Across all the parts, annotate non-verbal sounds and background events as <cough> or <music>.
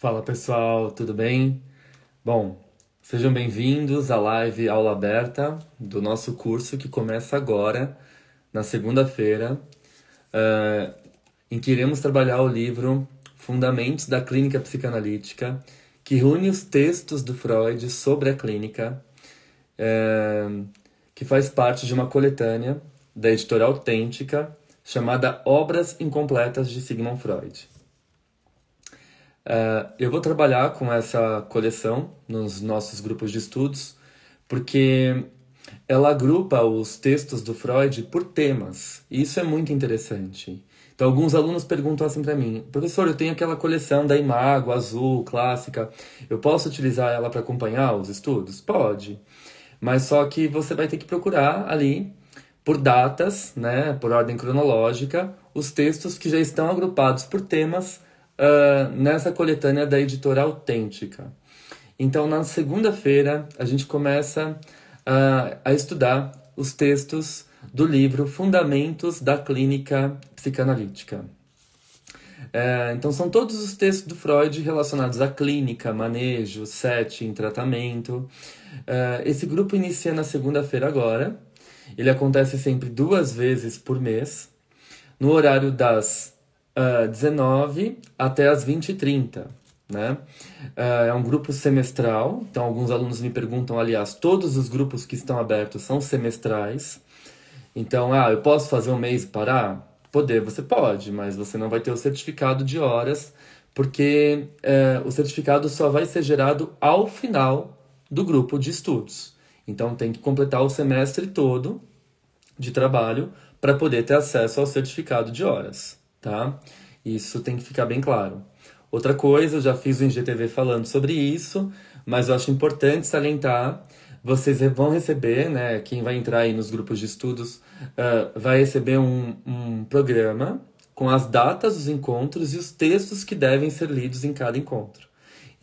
Fala pessoal, tudo bem? Bom, sejam bem-vindos à live Aula Aberta do nosso curso que começa agora, na segunda-feira, uh, em que iremos trabalhar o livro Fundamentos da Clínica Psicanalítica, que reúne os textos do Freud sobre a clínica, uh, que faz parte de uma coletânea da editora Autêntica chamada Obras Incompletas de Sigmund Freud. Uh, eu vou trabalhar com essa coleção nos nossos grupos de estudos, porque ela agrupa os textos do Freud por temas, e isso é muito interessante. Então, alguns alunos perguntam assim para mim: professor, eu tenho aquela coleção da Imago, azul, clássica, eu posso utilizar ela para acompanhar os estudos? Pode, mas só que você vai ter que procurar ali por datas, né, por ordem cronológica, os textos que já estão agrupados por temas uh, nessa coletânea da editora Autêntica. Então, na segunda-feira, a gente começa uh, a estudar os textos do livro Fundamentos da Clínica Psicanalítica. Uh, então, são todos os textos do Freud relacionados à clínica, manejo, setting, tratamento. Uh, esse grupo inicia na segunda-feira agora. Ele acontece sempre duas vezes por mês, no horário das uh, ah, 19 até as 20 e 30. Né? Uh, é um grupo semestral, então alguns alunos me perguntam, aliás, todos os grupos que estão abertos são semestrais. Então, ah, eu posso fazer um mês e parar? Poder, você pode, mas você não vai ter o certificado de horas, porque uh, o certificado só vai ser gerado ao final do grupo de estudos. Então, tem que completar o semestre todo de trabalho para poder ter acesso ao certificado de horas tá? Isso tem que ficar bem claro. Outra coisa, eu já fiz o IGTV falando sobre isso, mas eu acho importante salientar vocês vão receber, né, quem vai entrar aí nos grupos de estudos, uh, vai receber um, um programa com as datas dos encontros e os textos que devem ser lidos em cada encontro.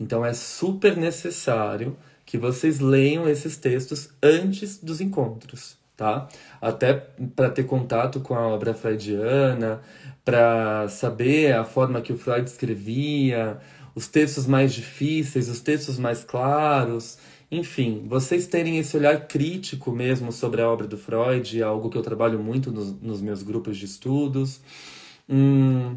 Então é super necessário que vocês leiam esses textos antes dos encontros, tá? Até para ter contato com a obra freudiana, para saber a forma que o Freud escrevia, os textos mais difíceis, os textos mais claros, enfim, vocês terem esse olhar crítico mesmo sobre a obra do Freud, é algo que eu trabalho muito nos, nos meus grupos de estudos. Hum,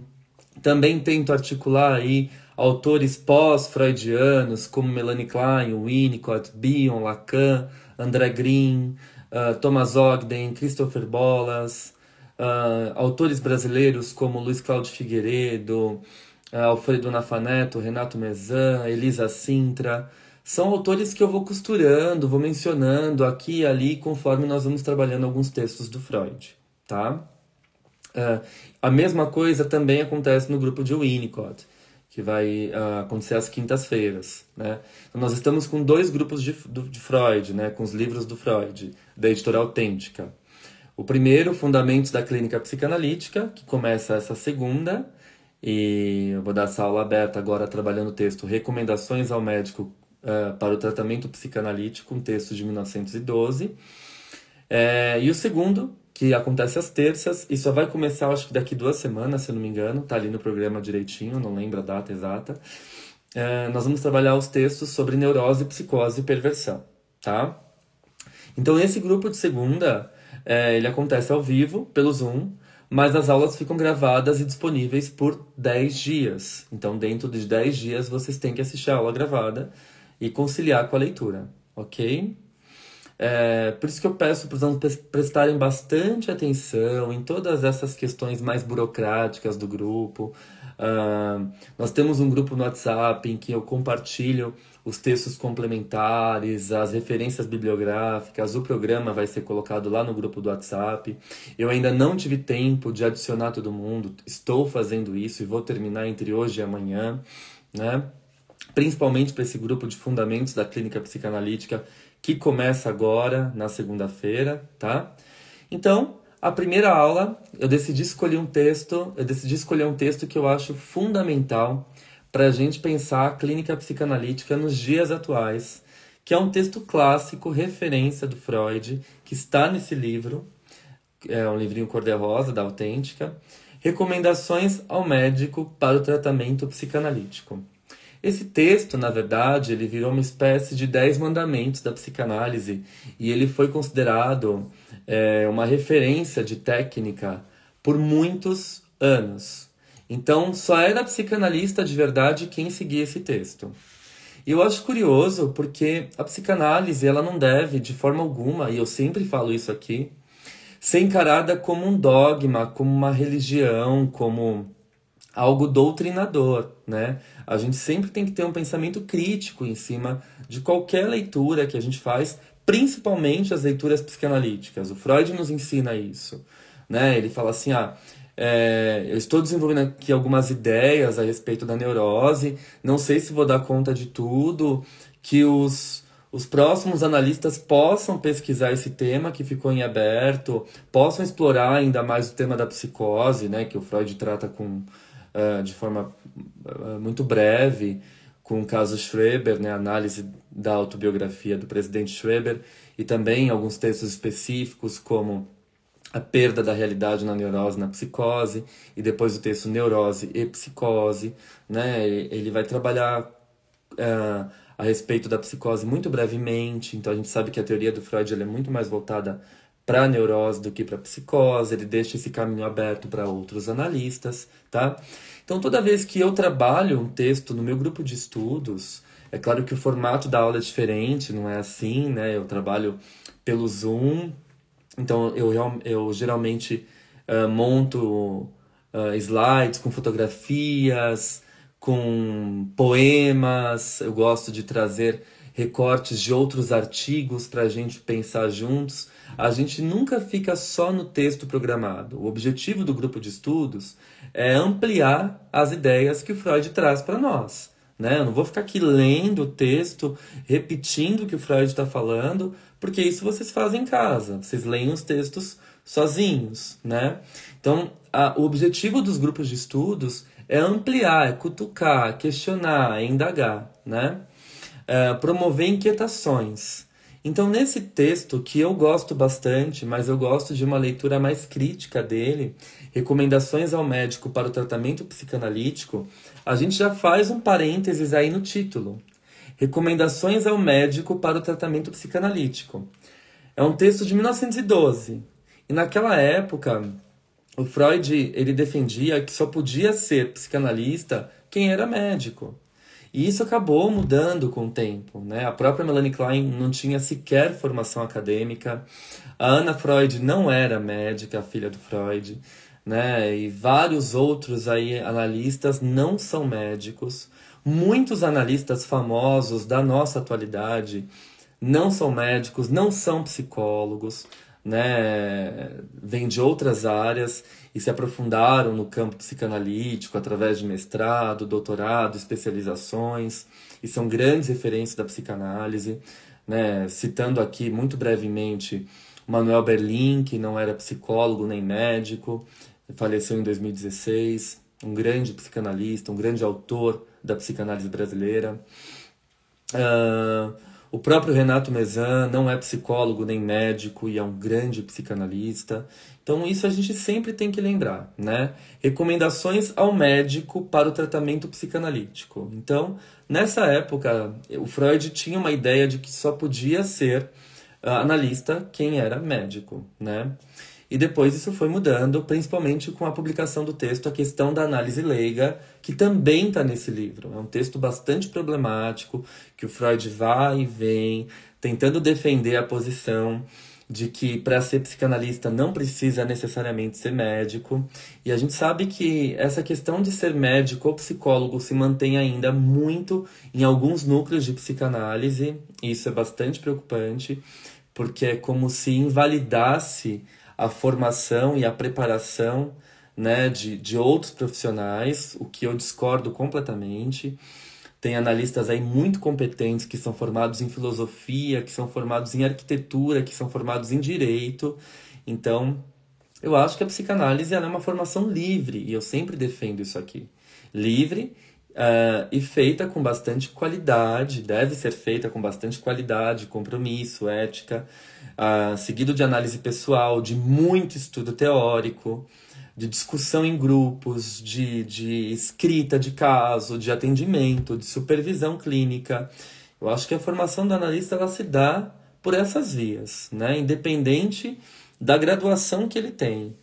também tento articular aí autores pós-freudianos como Melanie Klein, Winnicott, Bion, Lacan, André Green, uh, Thomas Ogden, Christopher Bolas, uh, autores brasileiros como Luiz Cláudio Figueiredo, uh, Alfredo Nafaneto, Renato Mezan, Elisa Sintra. São autores que eu vou costurando, vou mencionando aqui e ali conforme nós vamos trabalhando alguns textos do Freud, tá? A mesma coisa também acontece no grupo de Winnicott, que vai uh, acontecer às quintas-feiras, né? Então, nós estamos com dois grupos de, de Freud, né? Com os livros do Freud, da editora Autêntica. O primeiro, Fundamentos da Clínica Psicanalítica, que começa essa segunda, e eu vou dar essa aula aberta agora trabalhando o texto Recomendações ao Médico uh, para o Tratamento Psicanalítico, um texto de 1912. É, e o segundo, que acontece às terças, e só vai começar, acho que daqui duas semanas, se eu não me engano, tá ali no programa direitinho, não lembro a data exata. É, nós vamos trabalhar os textos sobre neurose, psicose e perversão, tá? Então, esse grupo de segunda é, ele acontece ao vivo, pelo Zoom, mas as aulas ficam gravadas e disponíveis por 10 dias. Então, dentro de 10 dias, vocês têm que assistir a aula gravada e conciliar com a leitura, ok? É, por isso que eu peço para os alunos prestarem bastante atenção em todas essas questões mais burocráticas do grupo. Uh, nós temos um grupo no WhatsApp em que eu compartilho os textos complementares, as referências bibliográficas, o programa vai ser colocado lá no grupo do WhatsApp. Eu ainda não tive tempo de adicionar todo mundo, estou fazendo isso e vou terminar entre hoje e amanhã, né? Principalmente para esse grupo de fundamentos da clínica psicanalítica que começa agora na segunda-feira, tá? Então, a primeira aula, eu decidi escolher um texto, eu decidi escolher um texto que eu acho fundamental para a gente pensar a clínica psicanalítica nos dias atuais, que é um texto clássico, referência do Freud, que está nesse livro, é um livrinho cor-de-rosa da Autêntica, Recomendações ao médico para o tratamento psicanalítico. Esse texto, na verdade, ele virou uma espécie de dez mandamentos da psicanálise e ele foi considerado é, uma referência de técnica por muitos anos. Então, só era psicanalista de verdade quem seguia esse texto. E eu acho curioso porque a psicanálise ela não deve, de forma alguma, e eu sempre falo isso aqui, ser encarada como um dogma, como uma religião, como algo doutrinador, né? A gente sempre tem que ter um pensamento crítico em cima de qualquer leitura que a gente faz, principalmente as leituras psicanalíticas. O Freud nos ensina isso, né? Ele fala assim, ah, é, eu estou desenvolvendo aqui algumas ideias a respeito da neurose, não sei se vou dar conta de tudo, que os, os próximos analistas possam pesquisar esse tema que ficou em aberto, possam explorar ainda mais o tema da psicose, né, que o Freud trata com uh, de forma muito breve, com o caso Schreber, né, análise da autobiografia do presidente Schreber, e também alguns textos específicos, como a perda da realidade na neurose, na psicose, e depois o texto neurose e psicose, né, ele vai trabalhar uh, a respeito da psicose muito brevemente, então a gente sabe que a teoria do Freud é muito mais voltada para neurose do que para psicose, ele deixa esse caminho aberto para outros analistas, tá? Então, toda vez que eu trabalho um texto no meu grupo de estudos, é claro que o formato da aula é diferente, não é assim, né? Eu trabalho pelo Zoom, então eu, eu geralmente uh, monto uh, slides com fotografias, com poemas, eu gosto de trazer recortes de outros artigos para a gente pensar juntos a gente nunca fica só no texto programado. O objetivo do grupo de estudos é ampliar as ideias que o Freud traz para nós. Né? Eu não vou ficar aqui lendo o texto, repetindo o que o Freud está falando, porque isso vocês fazem em casa. Vocês leem os textos sozinhos. Né? Então, a, o objetivo dos grupos de estudos é ampliar, é cutucar, questionar, é indagar, né? É, promover inquietações. Então, nesse texto, que eu gosto bastante, mas eu gosto de uma leitura mais crítica dele, Recomendações ao Médico para o Tratamento Psicanalítico, a gente já faz um parênteses aí no título. Recomendações ao Médico para o Tratamento Psicanalítico. É um texto de 1912. E naquela época, o Freud ele defendia que só podia ser psicanalista quem era médico. E isso acabou mudando com o tempo. Né? A própria Melanie Klein não tinha sequer formação acadêmica. A Anna Freud não era médica, a filha do Freud. Né? E vários outros aí analistas não são médicos. Muitos analistas famosos da nossa atualidade não são médicos, não são psicólogos, né? Vêm de outras áreas e se aprofundaram no campo psicanalítico através de mestrado, doutorado, especializações, e são grandes referências da psicanálise. Né? Citando aqui muito brevemente Manuel Berlin, que não era psicólogo nem médico, faleceu em 2016, um grande psicanalista, um grande autor da psicanálise brasileira. Uh, o próprio Renato Mezan não é psicólogo nem médico e é um grande psicanalista. Então isso a gente sempre tem que lembrar, né? Recomendações ao médico para o tratamento psicanalítico. Então, nessa época, o Freud tinha uma ideia de que só podia ser uh, analista quem era médico, né? E depois isso foi mudando, principalmente com a publicação do texto A Questão da Análise Leiga, que também está nesse livro. É um texto bastante problemático, que o Freud vai e vem, tentando defender a posição de que para ser psicanalista não precisa necessariamente ser médico. E a gente sabe que essa questão de ser médico ou psicólogo se mantém ainda muito em alguns núcleos de psicanálise, e isso é bastante preocupante, porque é como se invalidasse a formação e a preparação né, de, de outros profissionais, o que eu discordo completamente. Tem analistas aí muito competentes que são formados em filosofia, que são formados em arquitetura, que são formados em direito. Então, eu acho que a psicanálise é uma formação livre, e eu sempre defendo isso aqui. Livre uh, e feita com bastante qualidade, deve ser feita com bastante qualidade, compromisso, ética, uh, seguido de análise pessoal, de muito estudo teórico de discussão em grupos, de, de escrita de caso, de atendimento, de supervisão clínica. Eu acho que a formação do analista ela se dá por essas vias, né? independente da graduação que ele tem.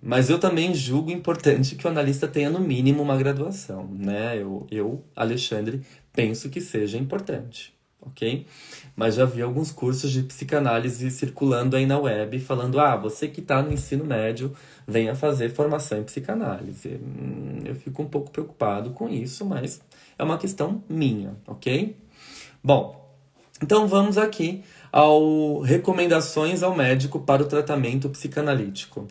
Mas eu também julgo importante que o analista tenha no mínimo uma graduação. Né? Eu, eu, Alexandre, penso que seja importante ok? Mas já vi alguns cursos de psicanálise circulando aí na web falando: ah, você que está no ensino médio, venha fazer formação em psicanálise. Hum, eu fico um pouco preocupado com isso, mas é uma questão minha, ok? Bom, então vamos aqui ao recomendações ao médico para o tratamento psicanalítico.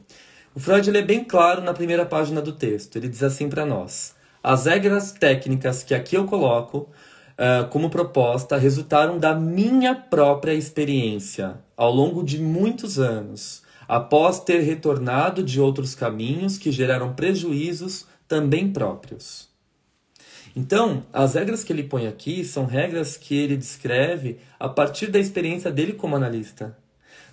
O Freud é bem claro na primeira página do texto. Ele diz assim para nós: as regras técnicas que aqui eu coloco uh, como proposta resultaram da minha própria experiência ao longo de muitos anos, após ter retornado de outros caminhos que geraram prejuízos também próprios. Então, as regras que ele põe aqui são regras que ele descreve a partir da experiência dele como analista.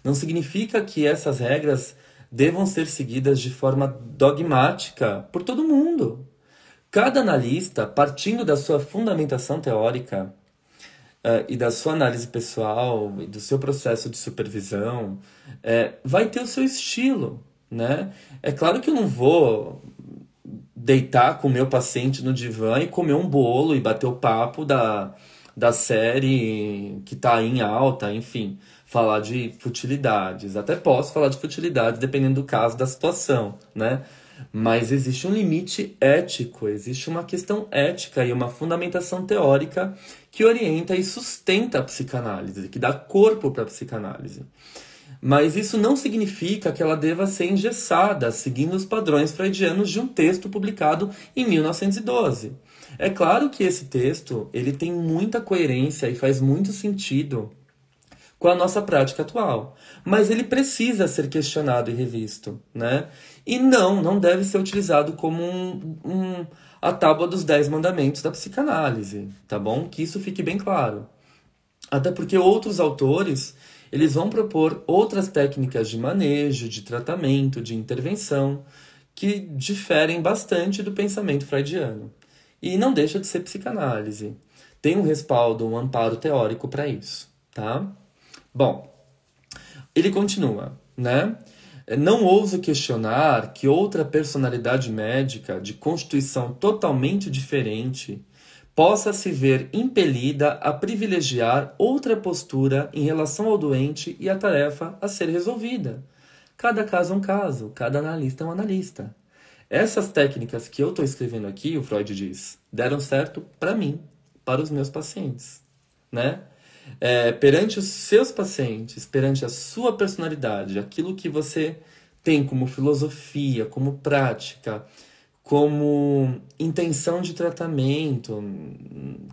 Não significa que essas regras devam ser seguidas de forma dogmática por todo mundo. Cada analista, partindo da sua fundamentação teórica uh, e da sua análise pessoal e do seu processo de supervisão, é, vai ter o seu estilo, né? É claro que eu não vou deitar com o meu paciente no divã e comer um bolo e bater o papo da, da série que está em alta, enfim, falar de futilidades. Até posso falar de futilidades dependendo do caso, da situação, né? Mas existe um limite ético, existe uma questão ética e uma fundamentação teórica que orienta e sustenta a psicanálise, que dá corpo para a psicanálise. Mas isso não significa que ela deva ser engessada, seguindo os padrões freudianos de um texto publicado em 1912. É claro que esse texto ele tem muita coerência e faz muito sentido com a nossa prática atual, mas ele precisa ser questionado e revisto, né? E não, não deve ser utilizado como um, um, a tábua dos dez mandamentos da psicanálise, tá bom? Que isso fique bem claro. Até porque outros autores, eles vão propor outras técnicas de manejo, de tratamento, de intervenção, que diferem bastante do pensamento freudiano. E não deixa de ser psicanálise. Tem um respaldo, um amparo teórico para isso, tá? Bom, ele continua, né? Não ouso questionar que outra personalidade médica de constituição totalmente diferente possa se ver impelida a privilegiar outra postura em relação ao doente e à tarefa a ser resolvida. Cada caso é um caso, cada analista é um analista. Essas técnicas que eu estou escrevendo aqui, o Freud diz, deram certo para mim, para os meus pacientes, né? é, perante os seus pacientes, perante a sua personalidade, aquilo que você tem como filosofia, como prática, como intenção de tratamento,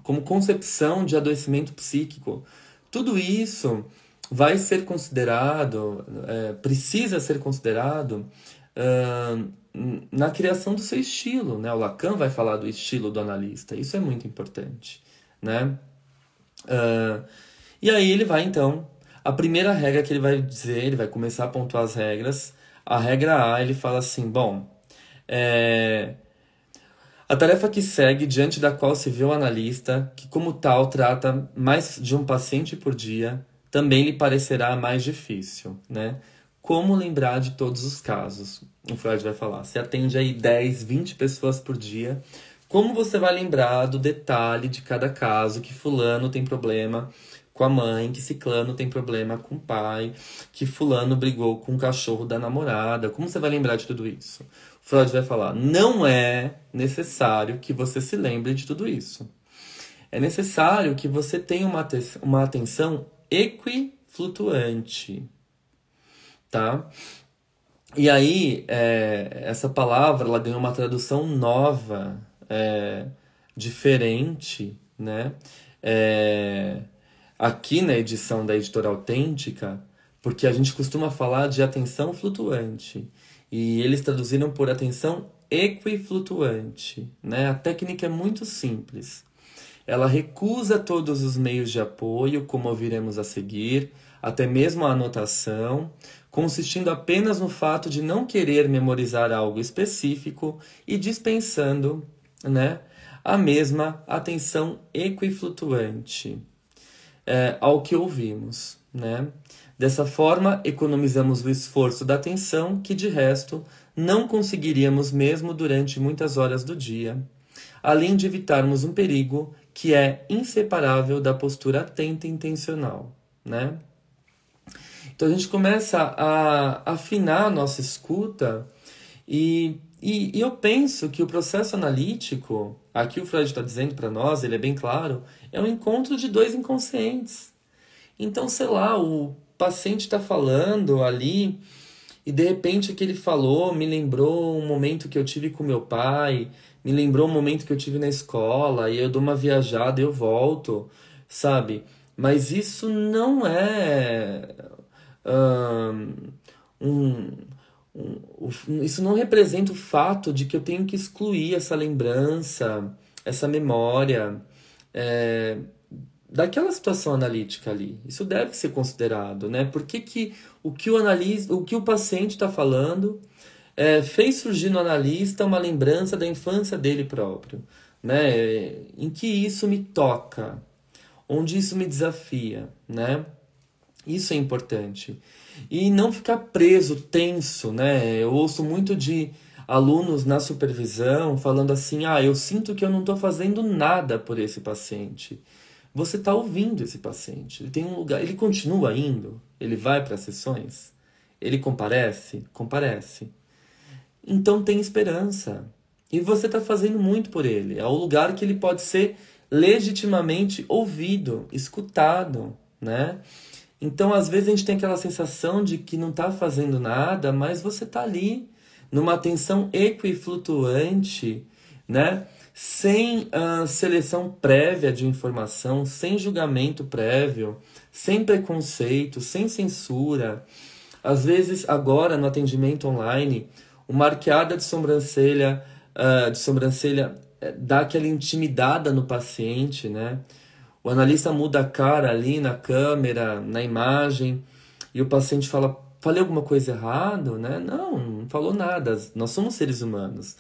como concepção de adoecimento psíquico, tudo isso vai ser considerado, é, precisa ser considerado uh, na criação do seu estilo. Né? O Lacan vai falar do estilo do analista, isso é muito importante. Né? Uh, e aí ele vai então. A primeira regra que ele vai dizer, ele vai começar a pontuar as regras. A regra A, ele fala assim: bom, é, a tarefa que segue, diante da qual se vê o analista, que como tal trata mais de um paciente por dia, também lhe parecerá mais difícil, né? como lembrar de todos os casos. O Freud vai falar. Você atende aí 10, 20 pessoas por dia. Como você vai lembrar do detalhe de cada caso que fulano tem problema com a mãe, que ciclano tem problema com o pai, que fulano brigou com o cachorro da namorada? Como você vai lembrar de tudo isso? Freud vai falar: não é necessário que você se lembre de tudo isso. É necessário que você tenha uma, uma atenção equiflutuante tá? E aí, é, essa palavra ela ganhou uma tradução nova, é, diferente, né? É, aqui na edição da editora autêntica, porque a gente costuma falar de atenção flutuante e eles traduziram por atenção equiflutuante, né? A técnica é muito simples. Ela recusa todos os meios de apoio, como ouviremos a seguir, até mesmo a anotação, consistindo apenas no fato de não querer memorizar algo específico e dispensando né, a mesma atenção equiflutuante é, ao que ouvimos. Né? Dessa forma, economizamos o esforço da atenção, que de resto não conseguiríamos mesmo durante muitas horas do dia, além de evitarmos um perigo que é inseparável da postura atenta e intencional. Né? Então a gente começa a afinar a nossa escuta e, e, e eu penso que o processo analítico, aqui o Freud está dizendo para nós, ele é bem claro, é um encontro de dois inconscientes. Então, sei lá, o paciente está falando ali e de repente o que ele falou me lembrou um momento que eu tive com meu pai, me lembrou um momento que eu tive na escola e eu dou uma viajada e eu volto, sabe? Mas isso não é um, um, isso não representa o fato de que eu tenho que excluir essa lembrança, essa memória é, daquela situação analítica ali. Isso deve ser considerado, né? Por que, que o que o analista, o que o paciente está falando é, fez surgir no analista uma lembrança da infância dele próprio, né? Em que isso me toca, onde isso me desafia, né? Isso é importante. E não ficar preso, tenso, né? Eu ouço muito de alunos na supervisão falando assim: ah, eu sinto que eu não estou fazendo nada por esse paciente. Você está ouvindo esse paciente. Ele tem um lugar. Ele continua indo. Ele vai para as sessões. Ele comparece? Comparece. Então tem esperança. E você está fazendo muito por ele. É o lugar que ele pode ser legitimamente ouvido, escutado, né? Então, às vezes, a gente tem aquela sensação de que não está fazendo nada, mas você está ali, numa atenção equiflutuante, né? Sem uh, seleção prévia de informação, sem julgamento prévio, sem preconceito, sem censura. Às vezes, agora no atendimento online, uma arqueada de sobrancelha, uh, de sobrancelha uh, dá aquela intimidada no paciente, né? O analista muda a cara ali na câmera, na imagem, e o paciente fala: falei alguma coisa errado, né? Não, não falou nada. Nós somos seres humanos,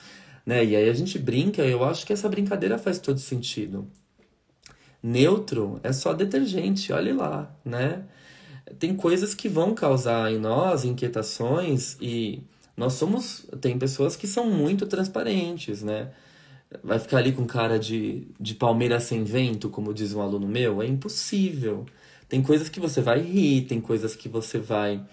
né? E aí a gente brinca. Eu acho que essa brincadeira faz todo sentido. Neutro é só detergente, olhe lá, né? Tem coisas que vão causar em nós inquietações e nós somos. Tem pessoas que são muito transparentes, né? vai ficar ali com cara de, de palmeira sem vento, como diz um aluno meu? É impossível. Tem coisas que você vai rir, tem coisas que você vai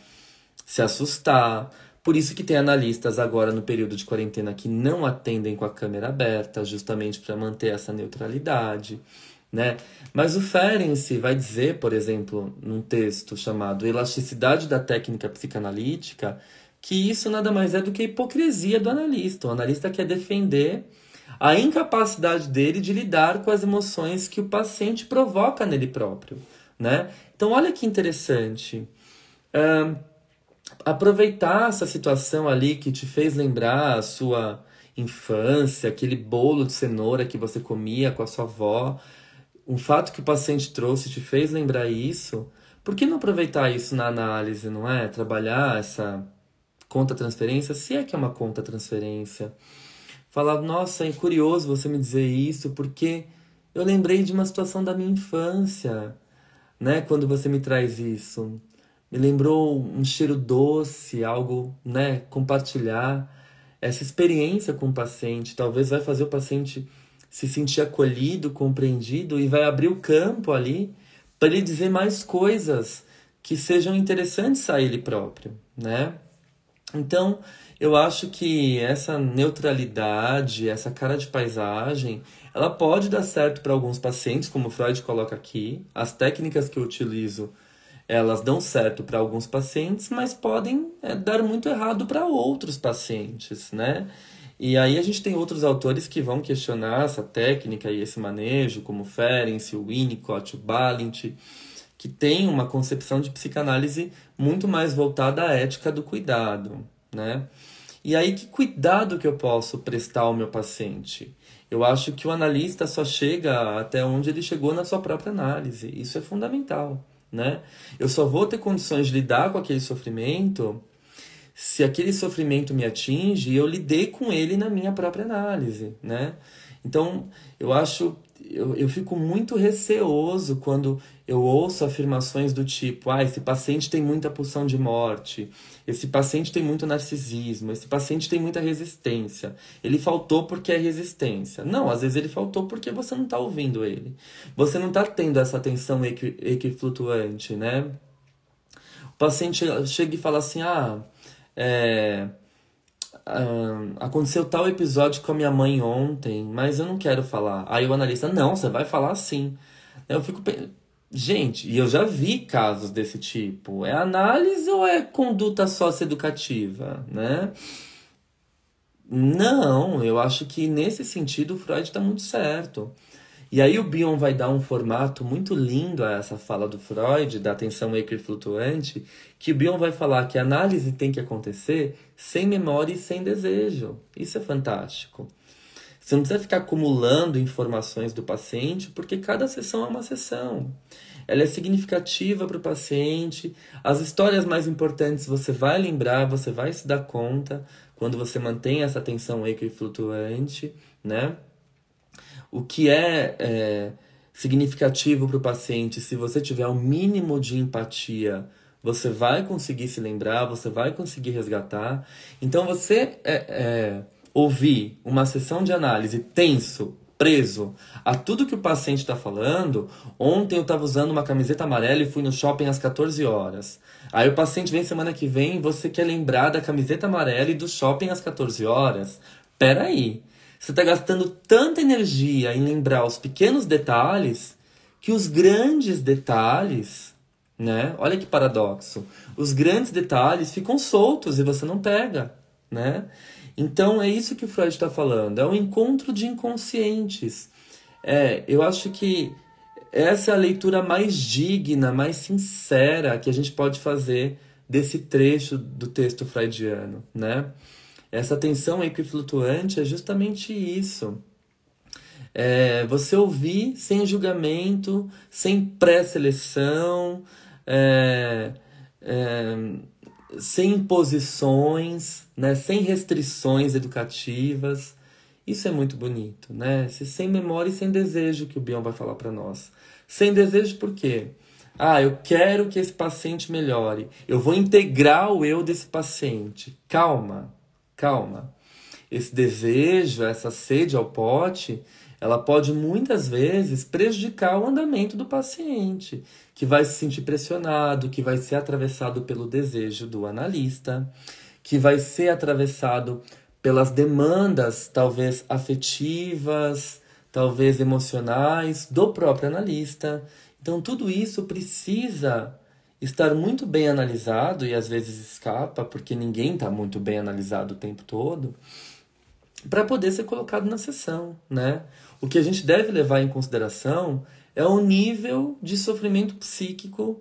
se assustar. Por isso que tem analistas agora no período de quarentena que não atendem com a câmera aberta, justamente para manter essa neutralidade. Né? Mas o Ferenczi vai dizer, por exemplo, num texto chamado Elasticidade da Técnica Psicanalítica, que isso nada mais é do que a hipocrisia do analista. O analista quer defender a incapacidade dele de lidar com as emoções que o paciente provoca nele próprio, né? Então, olha que interessante. Uh, aproveitar essa situação ali que te fez lembrar a sua infância, aquele bolo de cenoura que você comia com a sua avó, um fato que o paciente trouxe te fez lembrar isso. Por que não aproveitar isso na análise, não é? Trabalhar essa conta transferência, se é que é uma conta transferência falar: Nossa, é curioso você me dizer isso, porque eu lembrei de uma situação da minha infância, né? Quando você me traz isso. Me lembrou um cheiro doce, algo, né, compartilhar essa experiência com o paciente, talvez vai fazer o paciente se sentir acolhido, compreendido e vai abrir o campo ali para ele dizer mais coisas que sejam interessantes a ele próprio, né? Então, eu acho que essa neutralidade, essa cara de paisagem, ela pode dar certo para alguns pacientes, como Freud coloca aqui. As técnicas que eu utilizo, elas dão certo para alguns pacientes, mas podem é, dar muito errado para outros pacientes, né? E aí a gente tem outros autores que vão questionar essa técnica e esse manejo, como Ferenc, o Winnicott, o Balint, que tem uma concepção de psicanálise muito mais voltada à ética do cuidado, né? E aí que cuidado que eu posso prestar ao meu paciente? Eu acho que o analista só chega até onde ele chegou na sua própria análise. Isso é fundamental, né? Eu só vou ter condições de lidar com aquele sofrimento se aquele sofrimento me atinge, eu lidei com ele na minha própria análise, né? Então, eu acho, eu, eu fico muito receoso quando eu ouço afirmações do tipo: ah, esse paciente tem muita pulsão de morte, esse paciente tem muito narcisismo, esse paciente tem muita resistência. Ele faltou porque é resistência. Não, às vezes ele faltou porque você não está ouvindo ele. Você não está tendo essa atenção equi equiflutuante, né? O paciente chega e fala assim: ah, é Uh, aconteceu tal episódio com a minha mãe ontem, mas eu não quero falar. Aí o analista, não, você vai falar sim. Eu fico Gente, e eu já vi casos desse tipo. É análise ou é conduta socioeducativa, né? Não, eu acho que nesse sentido o Freud está muito certo. E aí o Bion vai dar um formato muito lindo a essa fala do Freud, da atenção equiflutuante, que o Bion vai falar que a análise tem que acontecer sem memória e sem desejo. Isso é fantástico. Você não precisa ficar acumulando informações do paciente, porque cada sessão é uma sessão. Ela é significativa para o paciente. As histórias mais importantes você vai lembrar, você vai se dar conta quando você mantém essa atenção equiflutuante, né? O que é, é significativo para o paciente, se você tiver um mínimo de empatia, você vai conseguir se lembrar, você vai conseguir resgatar. Então, você é, é, ouvir uma sessão de análise tenso, preso a tudo que o paciente está falando. Ontem eu estava usando uma camiseta amarela e fui no shopping às 14 horas. Aí o paciente vem semana que vem e você quer lembrar da camiseta amarela e do shopping às 14 horas. Peraí. aí você está gastando tanta energia em lembrar os pequenos detalhes que os grandes detalhes, né? Olha que paradoxo. Os grandes detalhes ficam soltos e você não pega, né? Então é isso que o Freud está falando. É um encontro de inconscientes. É, eu acho que essa é a leitura mais digna, mais sincera que a gente pode fazer desse trecho do texto freudiano, né? Essa tensão equiflutuante é justamente isso. É você ouvir sem julgamento, sem pré-seleção, é, é, sem imposições, né, sem restrições educativas. Isso é muito bonito, né? Sem memória e sem desejo que o Bion vai falar para nós. Sem desejo por quê? Ah, eu quero que esse paciente melhore. Eu vou integrar o eu desse paciente. Calma, calma. Esse desejo, essa sede ao pote, ela pode muitas vezes prejudicar o andamento do paciente, que vai se sentir pressionado, que vai ser atravessado pelo desejo do analista, que vai ser atravessado pelas demandas, talvez afetivas, talvez emocionais, do próprio analista. Então, tudo isso precisa estar muito bem analisado e às vezes escapa, porque ninguém está muito bem analisado o tempo todo, para poder ser colocado na sessão, né? O que a gente deve levar em consideração é o nível de sofrimento psíquico,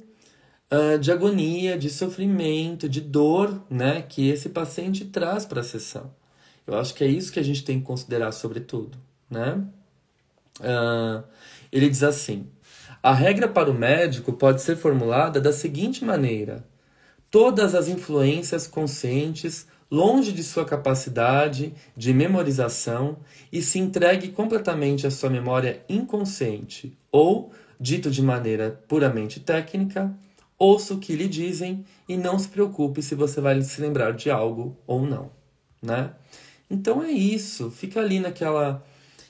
uh, de agonia, de sofrimento, de dor, né, que esse paciente traz para a sessão. Eu acho que é isso que a gente tem que considerar sobretudo, né? Uh, ele diz assim: a regra para o médico pode ser formulada da seguinte maneira: todas as influências conscientes longe de sua capacidade de memorização e se entregue completamente à sua memória inconsciente, ou, dito de maneira puramente técnica, ouça o que lhe dizem e não se preocupe se você vai se lembrar de algo ou não, né? Então é isso, fica ali naquela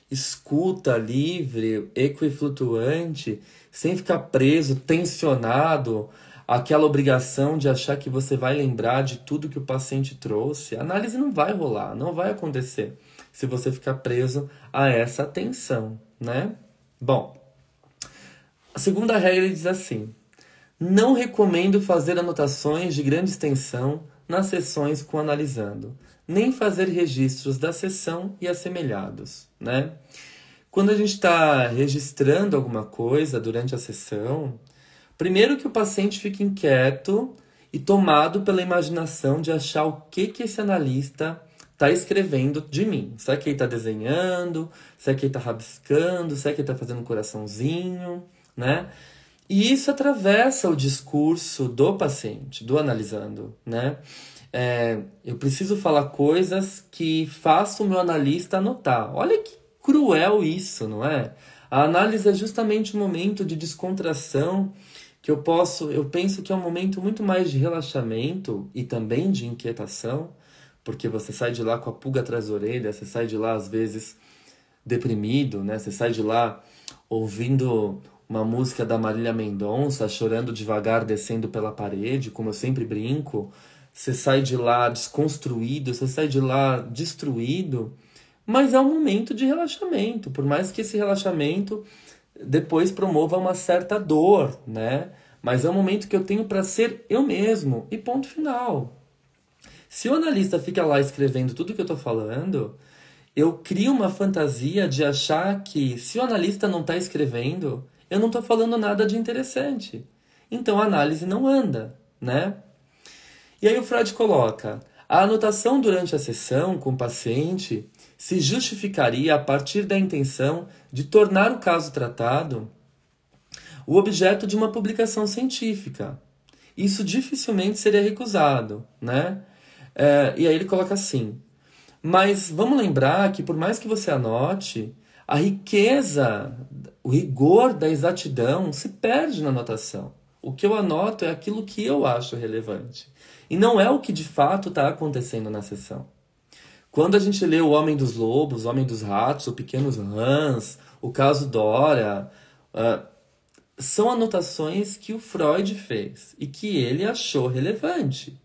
escuta livre, equiflutuante, sem ficar preso, tensionado, aquela obrigação de achar que você vai lembrar de tudo que o paciente trouxe. A análise não vai rolar, não vai acontecer se você ficar preso a essa tensão, né? Bom, a segunda regra diz assim: não recomendo fazer anotações de grande extensão nas sessões com analisando, nem fazer registros da sessão e assemelhados, né? Quando a gente está registrando alguma coisa durante a sessão, primeiro que o paciente fique inquieto e tomado pela imaginação de achar o que, que esse analista está escrevendo de mim. Será que ele está desenhando? Será que ele está rabiscando? Será que ele está fazendo um coraçãozinho? Né? E isso atravessa o discurso do paciente, do analisando, né? É, eu preciso falar coisas que façam o meu analista anotar. Olha que cruel isso, não é? A análise é justamente um momento de descontração que eu posso, eu penso que é um momento muito mais de relaxamento e também de inquietação, porque você sai de lá com a pulga atrás da orelha, você sai de lá às vezes deprimido, né? Você sai de lá ouvindo uma música da Marília Mendonça, chorando devagar, descendo pela parede, como eu sempre brinco. Você sai de lá desconstruído, você sai de lá destruído, mas é um momento de relaxamento, por mais que esse relaxamento depois promova uma certa dor, né? Mas é um momento que eu tenho para ser eu mesmo e ponto final. Se o analista fica lá escrevendo tudo que eu estou falando, eu crio uma fantasia de achar que se o analista não está escrevendo, eu não estou falando nada de interessante. Então a análise não anda, né? E aí o Freud coloca: a anotação durante a sessão com o paciente se justificaria a partir da intenção de tornar o caso tratado o objeto de uma publicação científica. Isso dificilmente seria recusado, né? É, e aí ele coloca assim: mas vamos lembrar que por mais que você anote, a riqueza, o rigor da exatidão se perde na anotação. O que eu anoto é aquilo que eu acho relevante. E não é o que de fato está acontecendo na sessão. Quando a gente lê O Homem dos Lobos, O Homem dos Ratos, O Pequenos Rãs, O Caso Dora, uh, são anotações que o Freud fez e que ele achou relevante.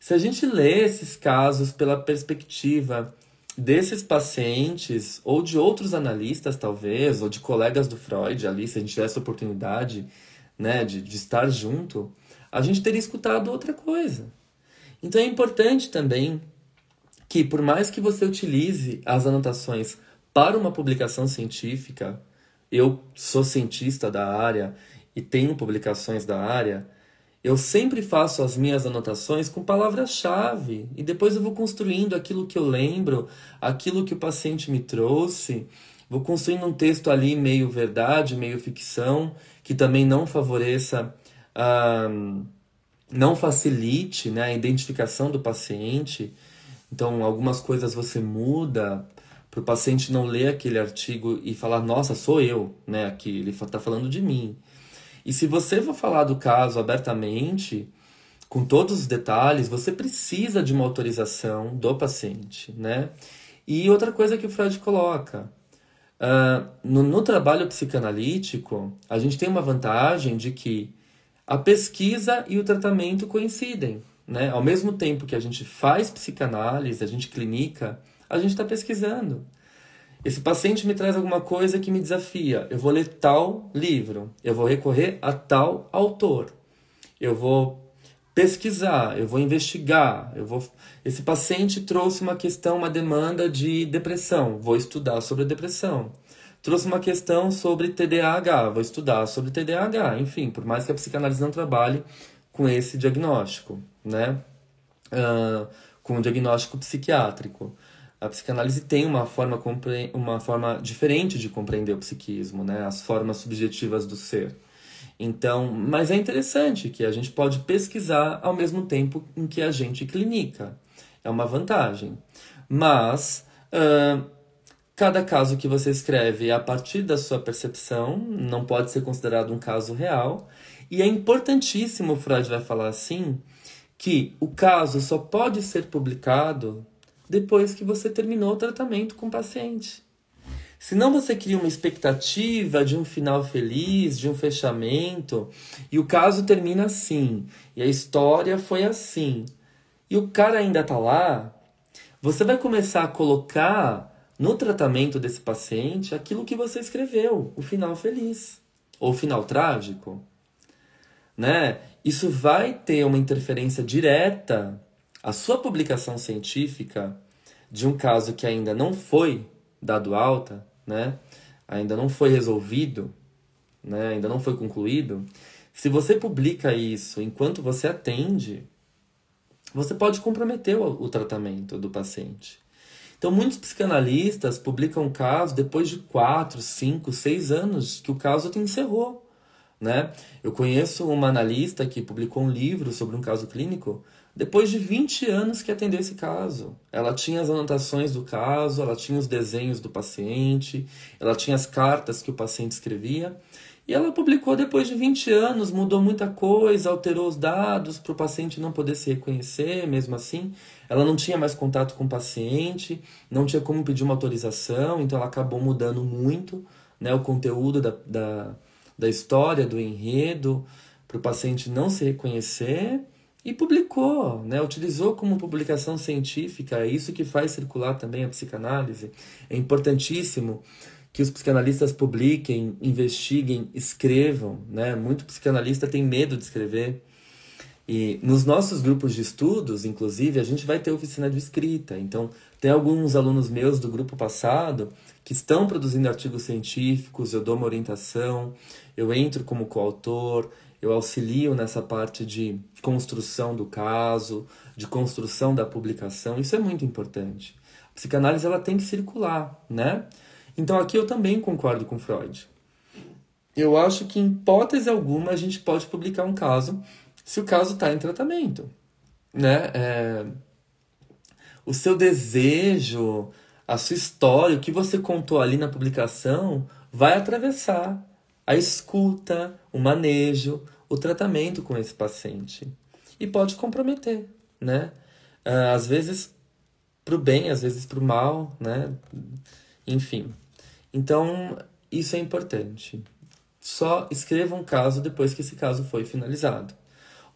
Se a gente lê esses casos pela perspectiva desses pacientes, ou de outros analistas, talvez, ou de colegas do Freud ali, se a gente tivesse a oportunidade né, de, de estar junto, a gente teria escutado outra coisa. Então é importante também que, por mais que você utilize as anotações para uma publicação científica, eu sou cientista da área e tenho publicações da área, eu sempre faço as minhas anotações com palavras-chave e depois eu vou construindo aquilo que eu lembro, aquilo que o paciente me trouxe. Vou construindo um texto ali meio verdade, meio ficção, que também não favoreça, não facilite né, a identificação do paciente. Então, algumas coisas você muda para o paciente não ler aquele artigo e falar, nossa, sou eu, né? Aqui ele está falando de mim. E se você for falar do caso abertamente, com todos os detalhes, você precisa de uma autorização do paciente, né? E outra coisa que o Freud coloca, uh, no, no trabalho psicanalítico, a gente tem uma vantagem de que a pesquisa e o tratamento coincidem, né? Ao mesmo tempo que a gente faz psicanálise, a gente clinica, a gente está pesquisando. Esse paciente me traz alguma coisa que me desafia. Eu vou ler tal livro, eu vou recorrer a tal autor, eu vou pesquisar, eu vou investigar, eu vou. Esse paciente trouxe uma questão, uma demanda de depressão, vou estudar sobre a depressão. Trouxe uma questão sobre TDAH, vou estudar sobre TDAH. Enfim, por mais que a psicanálise não trabalhe com esse diagnóstico, né? Uh, com o diagnóstico psiquiátrico a psicanálise tem uma forma, uma forma diferente de compreender o psiquismo, né? as formas subjetivas do ser. Então, mas é interessante que a gente pode pesquisar ao mesmo tempo em que a gente clinica. É uma vantagem. Mas uh, Cada caso que você escreve é a partir da sua percepção, não pode ser considerado um caso real. E é importantíssimo, Freud vai falar assim, que o caso só pode ser publicado depois que você terminou o tratamento com o paciente. Senão você cria uma expectativa de um final feliz, de um fechamento, e o caso termina assim, e a história foi assim. E o cara ainda tá lá, você vai começar a colocar no tratamento desse paciente aquilo que você escreveu, o final feliz ou o final trágico, né? Isso vai ter uma interferência direta a sua publicação científica de um caso que ainda não foi dado alta, né? Ainda não foi resolvido, né? Ainda não foi concluído. Se você publica isso enquanto você atende, você pode comprometer o, o tratamento do paciente. Então, muitos psicanalistas publicam casos depois de 4, 5, 6 anos que o caso encerrou. Né? Eu conheço uma analista que publicou um livro sobre um caso clínico depois de 20 anos que atendeu esse caso. Ela tinha as anotações do caso, ela tinha os desenhos do paciente, ela tinha as cartas que o paciente escrevia. E ela publicou depois de 20 anos, mudou muita coisa, alterou os dados para o paciente não poder se reconhecer, mesmo assim. Ela não tinha mais contato com o paciente, não tinha como pedir uma autorização, então ela acabou mudando muito né, o conteúdo da, da, da história, do enredo, para o paciente não se reconhecer e publicou, né? utilizou como publicação científica, é isso que faz circular também a psicanálise. É importantíssimo que os psicanalistas publiquem, investiguem, escrevam, né? Muito psicanalista tem medo de escrever. E nos nossos grupos de estudos, inclusive, a gente vai ter oficina de escrita. Então, tem alguns alunos meus do grupo passado que estão produzindo artigos científicos, eu dou uma orientação, eu entro como coautor, eu auxilio nessa parte de construção do caso, de construção da publicação. Isso é muito importante. A psicanálise ela tem que circular, né? Então aqui eu também concordo com Freud. Eu acho que em hipótese alguma a gente pode publicar um caso se o caso está em tratamento, né? É... O seu desejo, a sua história, o que você contou ali na publicação vai atravessar a escuta, o manejo, o tratamento com esse paciente e pode comprometer, né? Ah, às vezes para o bem, às vezes para o mal, né? Enfim. Então, isso é importante. Só escreva um caso depois que esse caso foi finalizado.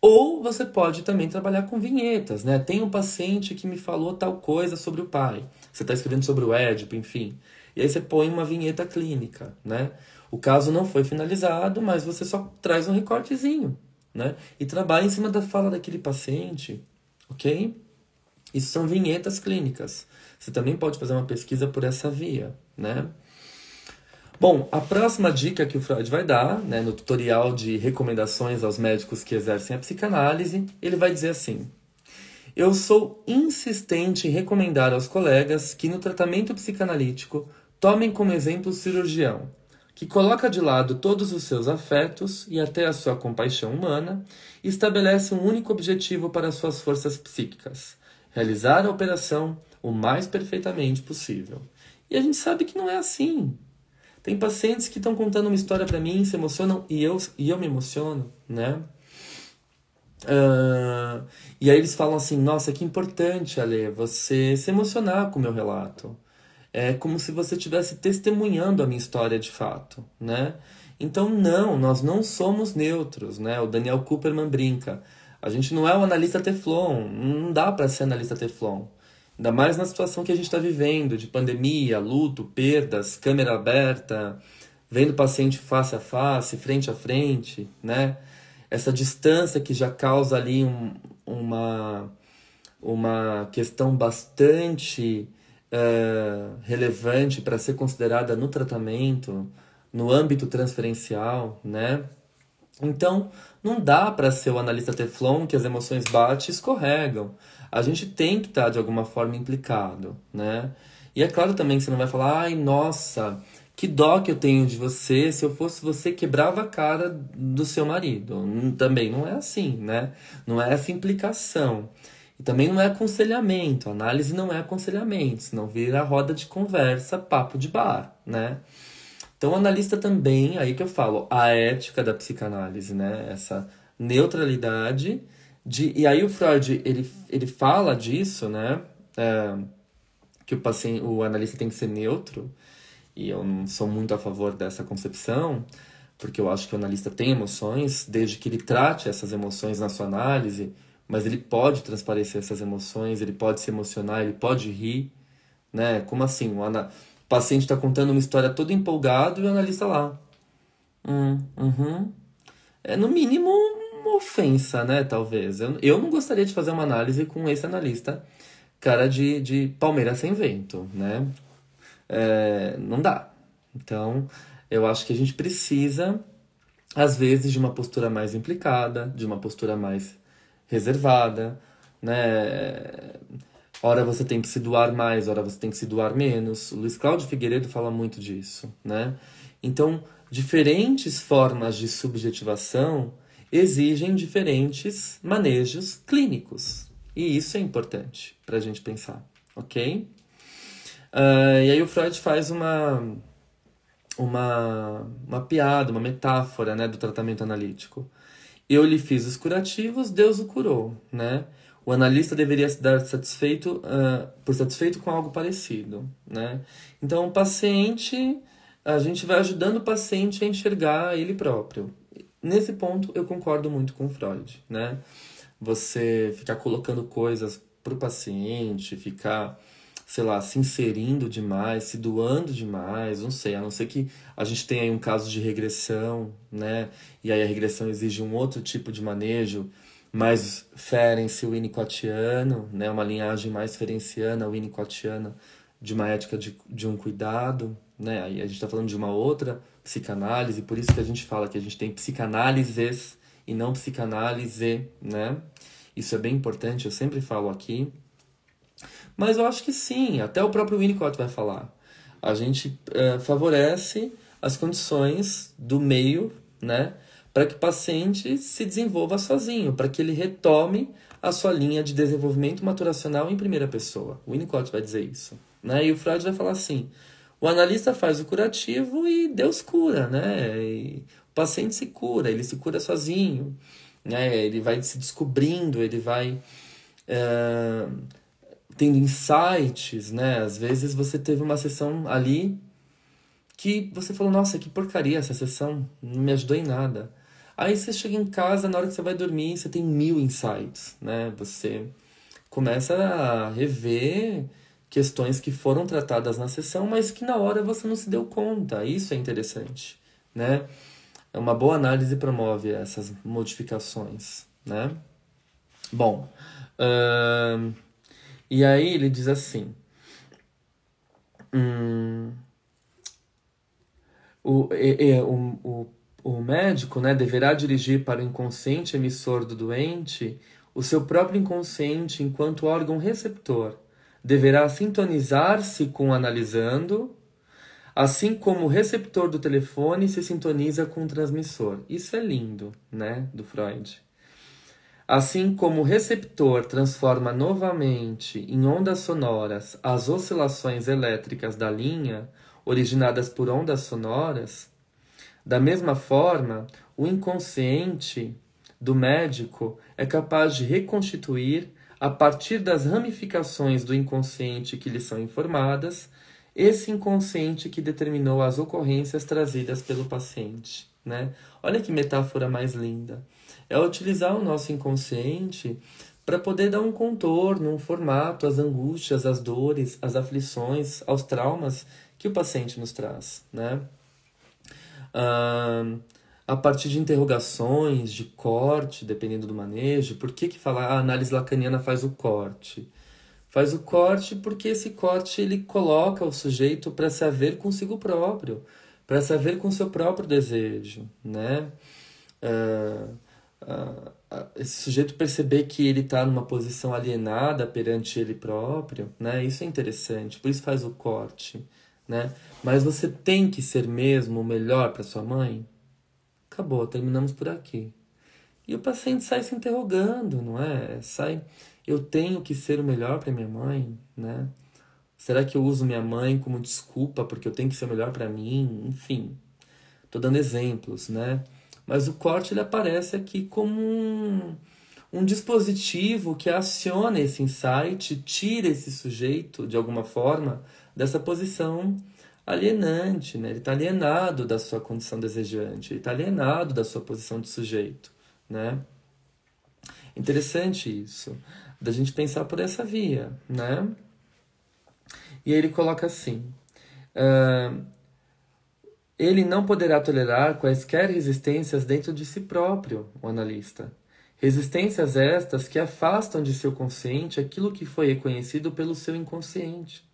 Ou você pode também trabalhar com vinhetas, né? Tem um paciente que me falou tal coisa sobre o pai. Você está escrevendo sobre o Édipo, enfim. E aí você põe uma vinheta clínica, né? O caso não foi finalizado, mas você só traz um recortezinho, né? E trabalha em cima da fala daquele paciente, ok? Isso são vinhetas clínicas. Você também pode fazer uma pesquisa por essa via, né? Bom, a próxima dica que o Freud vai dar, né, no tutorial de recomendações aos médicos que exercem a psicanálise, ele vai dizer assim: Eu sou insistente em recomendar aos colegas que no tratamento psicanalítico tomem como exemplo o cirurgião, que coloca de lado todos os seus afetos e até a sua compaixão humana e estabelece um único objetivo para suas forças psíquicas: realizar a operação o mais perfeitamente possível. E a gente sabe que não é assim. Tem pacientes que estão contando uma história para mim, se emocionam e eu, e eu me emociono, né? Uh, e aí eles falam assim: Nossa, que importante, Ale, você se emocionar com o meu relato. É como se você estivesse testemunhando a minha história de fato, né? Então, não, nós não somos neutros, né? O Daniel Cooperman brinca. A gente não é o analista Teflon, não dá para ser analista Teflon. Ainda mais na situação que a gente está vivendo, de pandemia, luto, perdas, câmera aberta, vendo o paciente face a face, frente a frente, né? Essa distância que já causa ali um, uma, uma questão bastante uh, relevante para ser considerada no tratamento, no âmbito transferencial, né? Então, não dá para ser o analista Teflon que as emoções batem e escorregam a gente tem que estar tá, de alguma forma implicado, né? E é claro também que você não vai falar, ai, nossa, que dó que eu tenho de você, se eu fosse você quebrava a cara do seu marido. Também não é assim, né? Não é essa implicação. E também não é aconselhamento, análise não é aconselhamento, senão vira roda de conversa, papo de bar, né? Então, o analista também, aí que eu falo, a ética da psicanálise, né? Essa neutralidade de... E aí o Freud, ele, ele fala disso, né? É, que o paciente, o analista tem que ser neutro, e eu não sou muito a favor dessa concepção, porque eu acho que o analista tem emoções, desde que ele trate essas emoções na sua análise, mas ele pode transparecer essas emoções, ele pode se emocionar, ele pode rir, né? Como assim? O, ana... o paciente está contando uma história todo empolgado e o analista lá. Hum, uhum. É no mínimo uma ofensa, né? Talvez. Eu, eu não gostaria de fazer uma análise com esse analista, cara de, de Palmeiras sem vento, né? É, não dá. Então, eu acho que a gente precisa, às vezes, de uma postura mais implicada, de uma postura mais reservada, né? Ora você tem que se doar mais, ora você tem que se doar menos. O Luiz Cláudio Figueiredo fala muito disso, né? Então, diferentes formas de subjetivação exigem diferentes manejos clínicos. E isso é importante para a gente pensar, ok? Uh, e aí o Freud faz uma, uma, uma piada, uma metáfora né, do tratamento analítico. Eu lhe fiz os curativos, Deus o curou, né? O analista deveria se dar satisfeito uh, por satisfeito com algo parecido, né? Então, o paciente, a gente vai ajudando o paciente a enxergar ele próprio. Nesse ponto, eu concordo muito com Freud, né? Você ficar colocando coisas para o paciente, ficar sei lá, se inserindo demais, se doando demais, não sei, a não ser que a gente tenha aí um caso de regressão, né? E aí a regressão exige um outro tipo de manejo, mais Ferenc winnicottiano, né? Uma linhagem mais ferenciana, winnicottiana, de uma ética de, de um cuidado, né? Aí a gente está falando de uma outra psicanálise, por isso que a gente fala que a gente tem psicanálises e não psicanálise, né? Isso é bem importante, eu sempre falo aqui. Mas eu acho que sim, até o próprio Winnicott vai falar. A gente é, favorece as condições do meio, né, para que o paciente se desenvolva sozinho, para que ele retome a sua linha de desenvolvimento maturacional em primeira pessoa. O Winnicott vai dizer isso, né? E o Freud vai falar assim: o analista faz o curativo e Deus cura, né? E o paciente se cura, ele se cura sozinho, né? Ele vai se descobrindo, ele vai é, tendo insights, né? Às vezes você teve uma sessão ali que você falou, nossa, que porcaria essa sessão, não me ajudou em nada. Aí você chega em casa, na hora que você vai dormir, você tem mil insights, né? Você começa a rever questões que foram tratadas na sessão, mas que na hora você não se deu conta. Isso é interessante, né? É uma boa análise promove essas modificações, né? Bom, uh, e aí ele diz assim: hum, o, é, o, o, o médico né, deverá dirigir para o inconsciente emissor do doente o seu próprio inconsciente enquanto órgão receptor. Deverá sintonizar-se com analisando, assim como o receptor do telefone se sintoniza com o transmissor. Isso é lindo, né, do Freud. Assim como o receptor transforma novamente em ondas sonoras as oscilações elétricas da linha, originadas por ondas sonoras, da mesma forma, o inconsciente do médico é capaz de reconstituir, a partir das ramificações do inconsciente que lhe são informadas, esse inconsciente que determinou as ocorrências trazidas pelo paciente. Né? Olha que metáfora mais linda é utilizar o nosso inconsciente para poder dar um contorno, um formato às angústias, às dores, às aflições, aos traumas que o paciente nos traz, né? Ah, a partir de interrogações, de corte, dependendo do manejo, por que que falar a análise lacaniana faz o corte? Faz o corte porque esse corte ele coloca o sujeito para se haver consigo próprio, para se haver com seu próprio desejo, né? Uh, uh, esse sujeito perceber que ele está numa posição alienada perante ele próprio, né? Isso é interessante, por isso faz o corte, né? Mas você tem que ser mesmo o melhor para sua mãe? Acabou, terminamos por aqui. E o paciente sai se interrogando, não é? Sai eu tenho que ser o melhor para minha mãe, né? Será que eu uso minha mãe como desculpa porque eu tenho que ser o melhor para mim? Enfim, tô dando exemplos, né? Mas o corte ele aparece aqui como um, um dispositivo que aciona esse insight, tira esse sujeito de alguma forma dessa posição alienante, né? Ele está alienado da sua condição desejante, ele está alienado da sua posição de sujeito, né? Interessante isso, da gente pensar por essa via, né? E ele coloca assim: uh, ele não poderá tolerar quaisquer resistências dentro de si próprio, o analista. Resistências estas que afastam de seu consciente aquilo que foi reconhecido pelo seu inconsciente.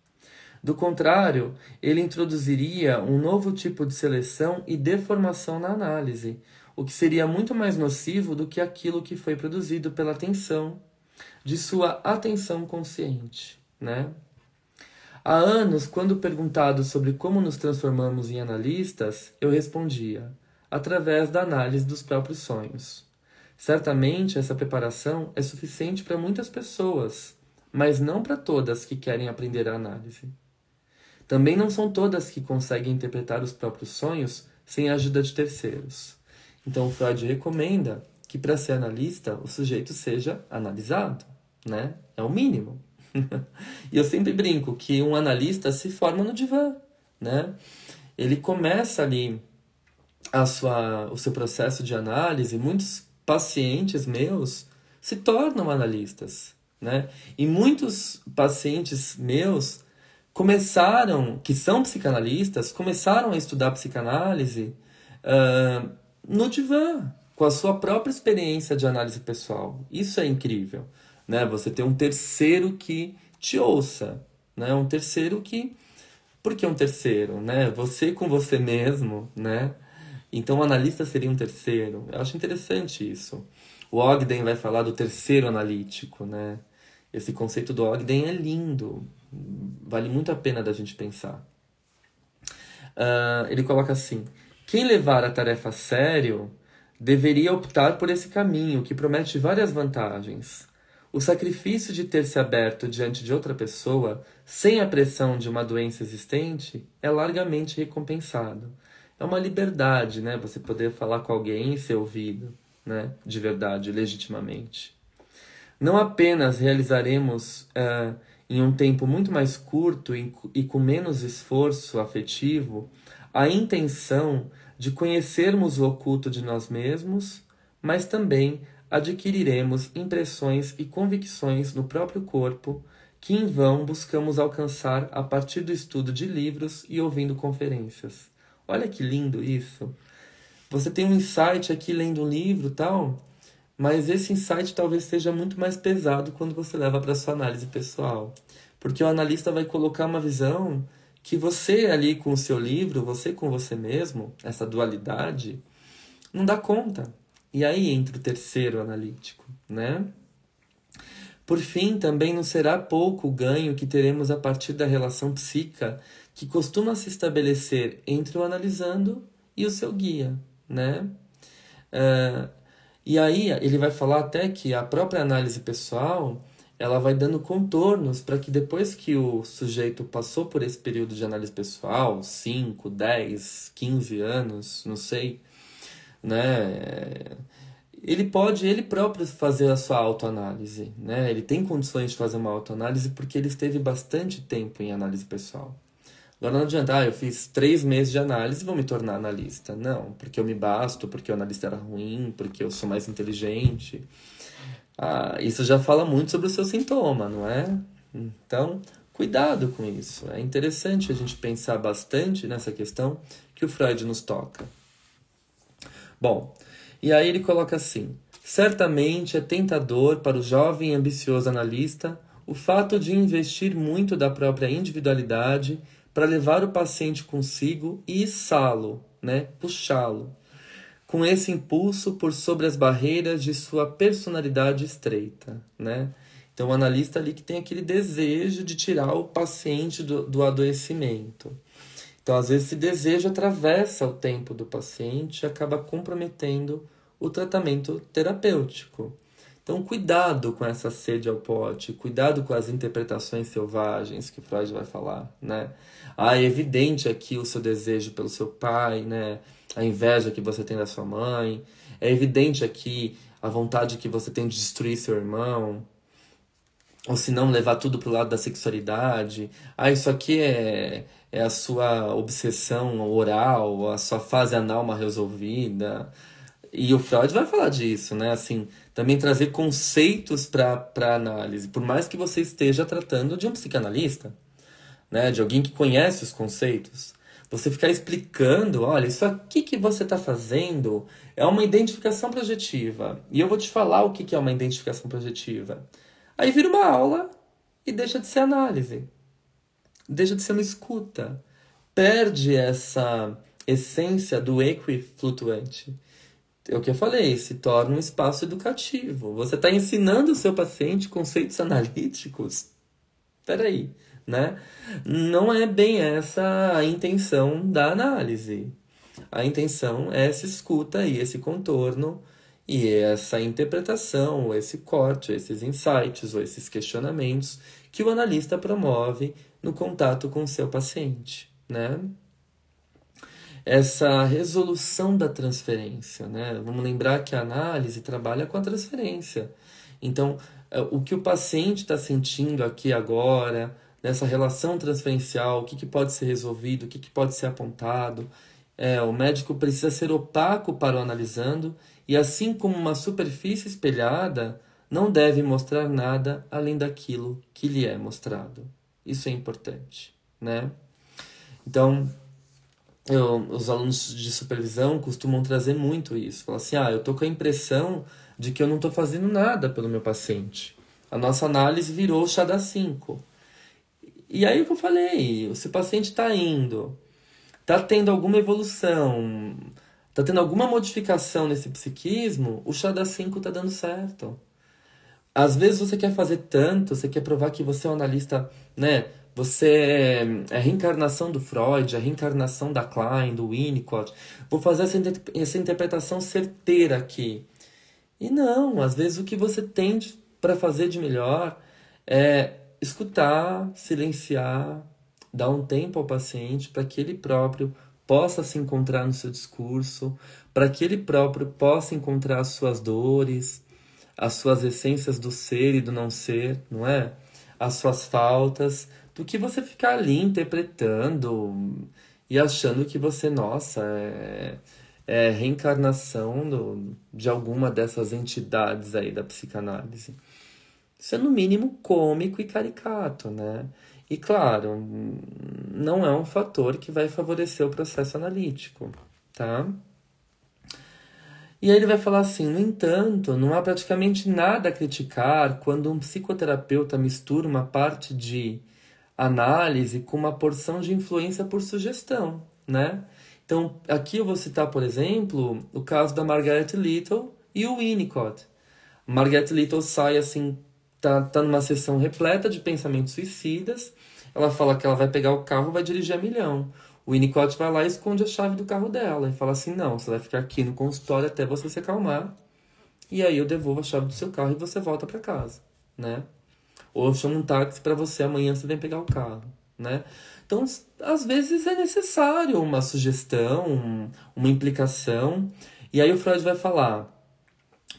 Do contrário, ele introduziria um novo tipo de seleção e deformação na análise, o que seria muito mais nocivo do que aquilo que foi produzido pela atenção, de sua atenção consciente. Né? Há anos, quando perguntado sobre como nos transformamos em analistas, eu respondia: através da análise dos próprios sonhos. Certamente essa preparação é suficiente para muitas pessoas, mas não para todas que querem aprender a análise. Também não são todas que conseguem interpretar os próprios sonhos sem a ajuda de terceiros. Então Freud recomenda que para ser analista o sujeito seja analisado, né? É o mínimo. <laughs> e eu sempre brinco que um analista se forma no divã, né? Ele começa ali a sua, o seu processo de análise. Muitos pacientes meus se tornam analistas, né? E muitos pacientes meus começaram, que são psicanalistas, começaram a estudar psicanálise uh, no divã, com a sua própria experiência de análise pessoal. Isso é incrível, né? Você ter um terceiro que te ouça, né? Um terceiro que por que um terceiro, né? Você com você mesmo, né? Então o analista seria um terceiro. Eu acho interessante isso. O Ogden vai falar do terceiro analítico, né? Esse conceito do Ogden é lindo, vale muito a pena da gente pensar. Uh, ele coloca assim: quem levar a tarefa a sério deveria optar por esse caminho que promete várias vantagens. O sacrifício de ter se aberto diante de outra pessoa, sem a pressão de uma doença existente, é largamente recompensado. É uma liberdade, né? Você poder falar com alguém e ser ouvido, né? De verdade, legitimamente. Não apenas realizaremos uh, em um tempo muito mais curto e com menos esforço afetivo, a intenção de conhecermos o oculto de nós mesmos, mas também adquiriremos impressões e convicções no próprio corpo que em vão buscamos alcançar a partir do estudo de livros e ouvindo conferências. Olha que lindo isso! Você tem um insight aqui lendo um livro tal, mas esse insight talvez seja muito mais pesado quando você leva para sua análise pessoal. Porque o analista vai colocar uma visão que você ali com o seu livro, você com você mesmo, essa dualidade, não dá conta. E aí entra o terceiro analítico, né? Por fim, também não será pouco o ganho que teremos a partir da relação psíquica que costuma se estabelecer entre o analisando e o seu guia, né? Uh, e aí ele vai falar até que a própria análise pessoal ela vai dando contornos para que depois que o sujeito passou por esse período de análise pessoal, 5, 10, 15 anos, não sei, né? Ele pode ele próprio fazer a sua autoanálise, né? Ele tem condições de fazer uma autoanálise porque ele esteve bastante tempo em análise pessoal. Agora não adianta, ah, eu fiz três meses de análise e vou me tornar analista. Não, porque eu me basto, porque o analista era ruim, porque eu sou mais inteligente. Ah, isso já fala muito sobre o seu sintoma, não é? Então, cuidado com isso. É interessante a gente pensar bastante nessa questão que o Freud nos toca. Bom, e aí ele coloca assim: certamente é tentador para o jovem e ambicioso analista o fato de investir muito da própria individualidade para levar o paciente consigo e içá-lo, né? puxá-lo, com esse impulso por sobre as barreiras de sua personalidade estreita. Né? Então, o analista ali que tem aquele desejo de tirar o paciente do, do adoecimento. Então, às vezes, esse desejo atravessa o tempo do paciente e acaba comprometendo o tratamento terapêutico. Então, cuidado com essa sede ao pote, cuidado com as interpretações selvagens que Freud vai falar, né? Ah, é evidente aqui o seu desejo pelo seu pai, né? A inveja que você tem da sua mãe. É evidente aqui a vontade que você tem de destruir seu irmão. Ou se não, levar tudo pro lado da sexualidade. Ah, isso aqui é, é a sua obsessão oral, a sua fase anal mal resolvida. E o Freud vai falar disso, né? Assim, também trazer conceitos para análise, por mais que você esteja tratando de um psicanalista, né? De alguém que conhece os conceitos. Você ficar explicando, olha, isso aqui que você está fazendo é uma identificação projetiva. E eu vou te falar o que é uma identificação projetiva. Aí vira uma aula e deixa de ser análise. Deixa de ser uma escuta. Perde essa essência do equiflutuante é o que eu falei, se torna um espaço educativo. Você está ensinando o seu paciente conceitos analíticos. Peraí, né? Não é bem essa a intenção da análise. A intenção é essa escuta e esse contorno e essa interpretação, ou esse corte, esses insights, ou esses questionamentos que o analista promove no contato com o seu paciente, né? Essa resolução da transferência. Né? Vamos lembrar que a análise trabalha com a transferência. Então, é, o que o paciente está sentindo aqui agora, nessa relação transferencial, o que, que pode ser resolvido, o que, que pode ser apontado. É, o médico precisa ser opaco para o analisando, e assim como uma superfície espelhada, não deve mostrar nada além daquilo que lhe é mostrado. Isso é importante, né? Então, eu, os alunos de supervisão costumam trazer muito isso. Falar assim, ah, eu tô com a impressão de que eu não tô fazendo nada pelo meu paciente. A nossa análise virou chá da 5. E aí o que eu falei, se o paciente está indo, está tendo alguma evolução, está tendo alguma modificação nesse psiquismo, o chá da 5 está dando certo. Às vezes você quer fazer tanto, você quer provar que você é um analista, né, você é, é a reencarnação do Freud, a reencarnação da Klein, do Winnicott. Vou fazer essa, essa interpretação certeira aqui. E não, às vezes o que você tem para fazer de melhor é escutar, silenciar, dar um tempo ao paciente para que ele próprio possa se encontrar no seu discurso, para que ele próprio possa encontrar as suas dores, as suas essências do ser e do não ser, não é? As suas faltas, do que você ficar ali interpretando e achando que você, nossa, é, é reencarnação do, de alguma dessas entidades aí da psicanálise. Isso é no mínimo cômico e caricato, né? E claro, não é um fator que vai favorecer o processo analítico, tá? E aí ele vai falar assim: no entanto, não há praticamente nada a criticar quando um psicoterapeuta mistura uma parte de análise com uma porção de influência por sugestão, né? Então, aqui eu vou citar, por exemplo, o caso da Margaret Little e o Winnicott. Margaret Little sai assim, tá, tá numa sessão repleta de pensamentos suicidas. Ela fala que ela vai pegar o carro e vai dirigir a milhão. O Winnicott vai lá e esconde a chave do carro dela e fala assim: não, você vai ficar aqui no consultório até você se acalmar. E aí eu devolvo a chave do seu carro e você volta para casa, né? Ou chama um táxi para você, amanhã você vem pegar o carro, né? Então, às vezes é necessário uma sugestão, uma implicação. E aí o Freud vai falar,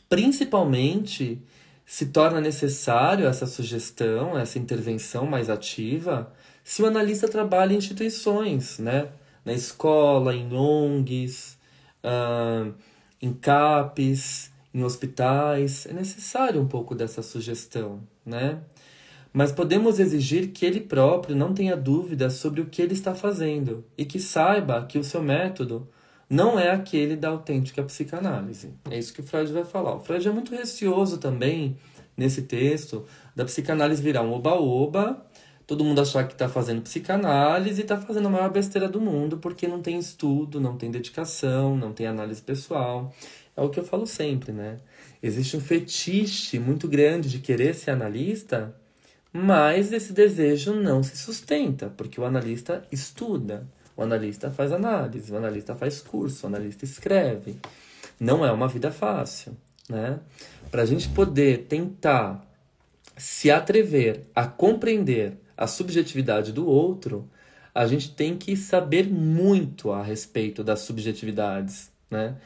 principalmente se torna necessário essa sugestão, essa intervenção mais ativa, se o analista trabalha em instituições, né? Na escola, em ONGs, uh, em CAPES, em hospitais. É necessário um pouco dessa sugestão, né? mas podemos exigir que ele próprio não tenha dúvidas sobre o que ele está fazendo e que saiba que o seu método não é aquele da autêntica psicanálise. É isso que o Freud vai falar. O Freud é muito receoso também nesse texto da psicanálise virar um oba-oba, todo mundo achar que está fazendo psicanálise e está fazendo a maior besteira do mundo porque não tem estudo, não tem dedicação, não tem análise pessoal. É o que eu falo sempre, né? Existe um fetiche muito grande de querer ser analista mas esse desejo não se sustenta, porque o analista estuda, o analista faz análise, o analista faz curso, o analista escreve. Não é uma vida fácil. né? Para a gente poder tentar se atrever a compreender a subjetividade do outro, a gente tem que saber muito a respeito das subjetividades, né?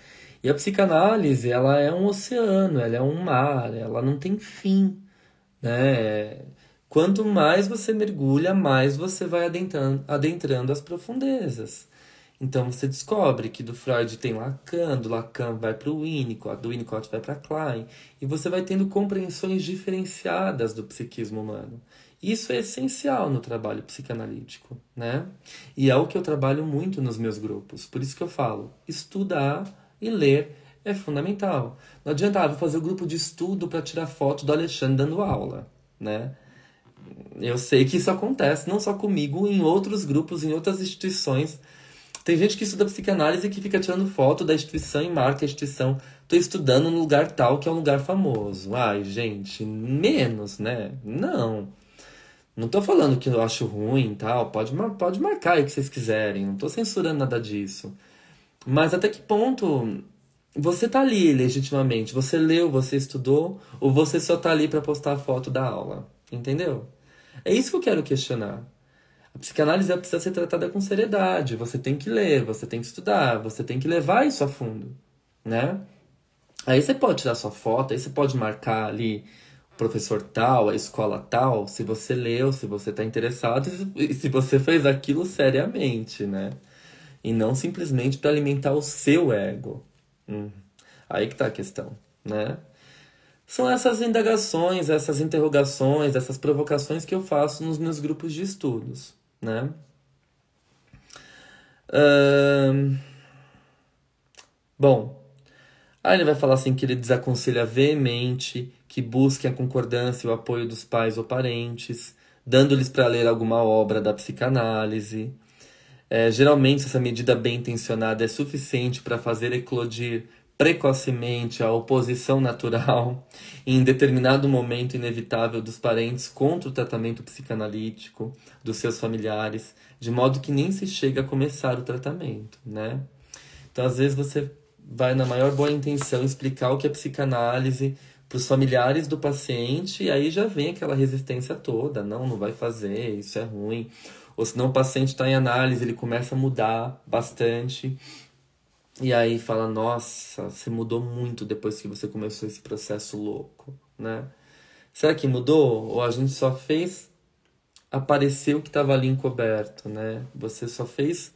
E a psicanálise, ela é um oceano, ela é um mar, ela não tem fim, né? Quanto mais você mergulha, mais você vai adentrando, adentrando as profundezas. Então você descobre que do Freud tem Lacan, do Lacan vai para o Winnicott, do Winnicott vai para Klein, e você vai tendo compreensões diferenciadas do psiquismo humano. Isso é essencial no trabalho psicanalítico, né? E é o que eu trabalho muito nos meus grupos. Por isso que eu falo, estudar e ler é fundamental. Não adianta, ah, vou fazer o um grupo de estudo para tirar foto do Alexandre dando aula, né? Eu sei que isso acontece, não só comigo, em outros grupos, em outras instituições tem gente que estuda psicanálise que fica tirando foto da instituição e marca a instituição. Tô estudando no lugar tal que é um lugar famoso. Ai, gente, menos, né? Não. Não tô falando que eu acho ruim tal. Pode, pode marcar aí o que vocês quiserem. Não tô censurando nada disso. Mas até que ponto você tá ali legitimamente? Você leu, você estudou? Ou você só tá ali para postar a foto da aula? Entendeu? É isso que eu quero questionar. A psicanálise precisa ser tratada com seriedade. Você tem que ler, você tem que estudar, você tem que levar isso a fundo, né? Aí você pode tirar sua foto, aí você pode marcar ali o professor tal, a escola tal, se você leu, se você está interessado e se você fez aquilo seriamente, né? E não simplesmente para alimentar o seu ego. Hum. Aí que tá a questão, né? São essas indagações, essas interrogações, essas provocações que eu faço nos meus grupos de estudos né? Bom, aí ele vai falar assim que ele desaconselha veemente que busquem a concordância e o apoio dos pais ou parentes, dando-lhes para ler alguma obra da psicanálise. É, geralmente, essa medida bem intencionada é suficiente para fazer eclodir precocemente a oposição natural <laughs> em determinado momento inevitável dos parentes contra o tratamento psicanalítico dos seus familiares, de modo que nem se chega a começar o tratamento, né? Então, às vezes você vai na maior boa intenção explicar o que é psicanálise para os familiares do paciente e aí já vem aquela resistência toda, não, não vai fazer, isso é ruim. Ou senão o paciente está em análise, ele começa a mudar bastante e aí fala, nossa, você mudou muito depois que você começou esse processo louco, né? Será que mudou? Ou a gente só fez aparecer o que estava ali encoberto, né? Você só fez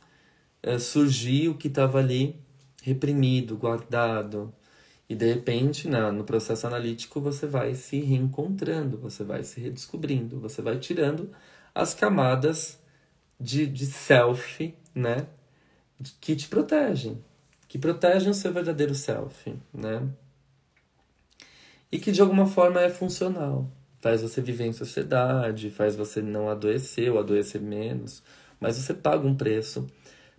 é, surgir o que estava ali reprimido, guardado. E de repente, na, no processo analítico, você vai se reencontrando, você vai se redescobrindo, você vai tirando as camadas de, de self, né? Que te protegem que protegem o seu verdadeiro self, né? E que de alguma forma é funcional. Faz você viver em sociedade, faz você não adoecer ou adoecer menos, mas você paga um preço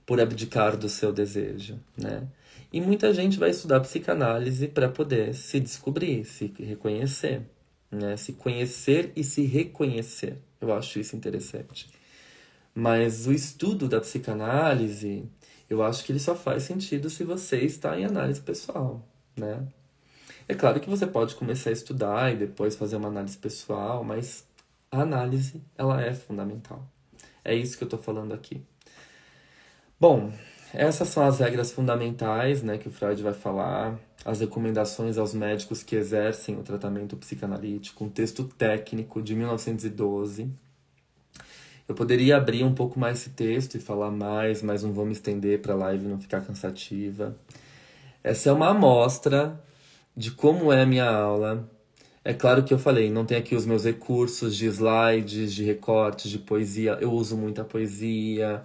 por abdicar do seu desejo, né? E muita gente vai estudar psicanálise para poder se descobrir, se reconhecer, né? Se conhecer e se reconhecer. Eu acho isso interessante. Mas o estudo da psicanálise, eu acho que ele só faz sentido se você está em análise pessoal, né? É claro que você pode começar a estudar e depois fazer uma análise pessoal, mas a análise, ela é fundamental. É isso que eu estou falando aqui. Bom, essas são as regras fundamentais né, que o Freud vai falar, as recomendações aos médicos que exercem o tratamento psicanalítico, um texto técnico de 1912, eu poderia abrir um pouco mais esse texto e falar mais, mas não vou me estender para a live não ficar cansativa. Essa é uma amostra de como é a minha aula. É claro que eu falei, não tem aqui os meus recursos de slides, de recortes, de poesia. Eu uso muita poesia,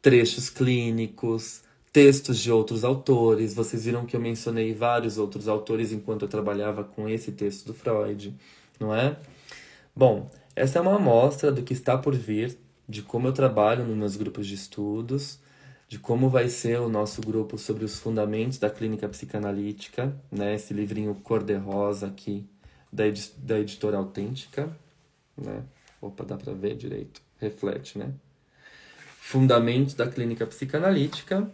trechos clínicos, textos de outros autores. Vocês viram que eu mencionei vários outros autores enquanto eu trabalhava com esse texto do Freud, não é? Bom, essa é uma amostra do que está por vir, de como eu trabalho nos meus grupos de estudos, de como vai ser o nosso grupo sobre os fundamentos da clínica psicanalítica, né? Esse livrinho cor-de-rosa aqui da, edi da editora Autêntica, né? Opa, dá para ver direito, reflete, né? Fundamentos da clínica psicanalítica,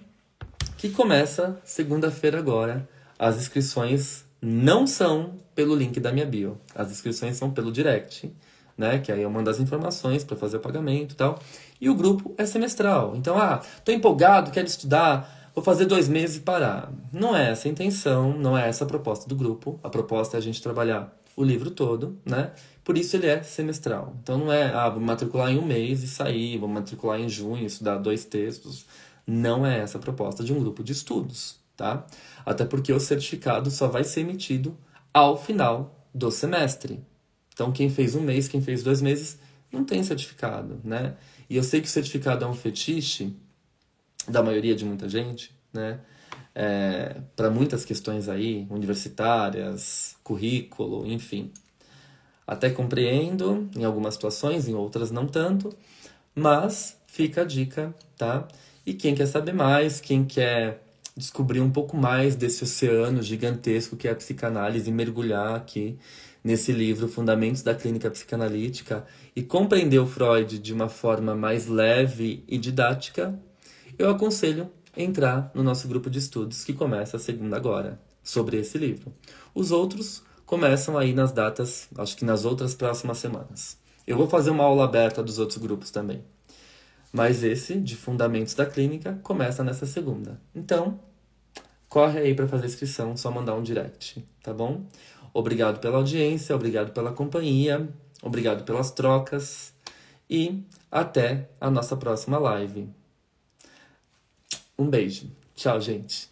que começa segunda-feira agora as inscrições não são pelo link da minha bio. As inscrições são pelo direct, né? Que aí eu mando as informações para fazer o pagamento e tal. E o grupo é semestral. Então, ah, tô empolgado, quero estudar, vou fazer dois meses e parar. Não é essa a intenção, não é essa a proposta do grupo. A proposta é a gente trabalhar o livro todo, né? Por isso ele é semestral. Então não é, ah, vou matricular em um mês e sair, vou matricular em junho, estudar dois textos. Não é essa a proposta de um grupo de estudos, tá? Até porque o certificado só vai ser emitido ao final do semestre. Então, quem fez um mês, quem fez dois meses, não tem certificado, né? E eu sei que o certificado é um fetiche da maioria de muita gente, né? É, para muitas questões aí, universitárias, currículo, enfim. Até compreendo em algumas situações, em outras não tanto, mas fica a dica, tá? E quem quer saber mais, quem quer descobrir um pouco mais desse oceano gigantesco que é a psicanálise mergulhar aqui nesse livro Fundamentos da Clínica Psicanalítica e compreender o Freud de uma forma mais leve e didática, eu aconselho entrar no nosso grupo de estudos que começa a segunda agora, sobre esse livro. Os outros começam aí nas datas, acho que nas outras próximas semanas. Eu vou fazer uma aula aberta dos outros grupos também. Mas esse, de Fundamentos da Clínica, começa nessa segunda. Então, corre aí para fazer inscrição, só mandar um direct, tá bom? Obrigado pela audiência, obrigado pela companhia, obrigado pelas trocas e até a nossa próxima live. Um beijo. Tchau, gente.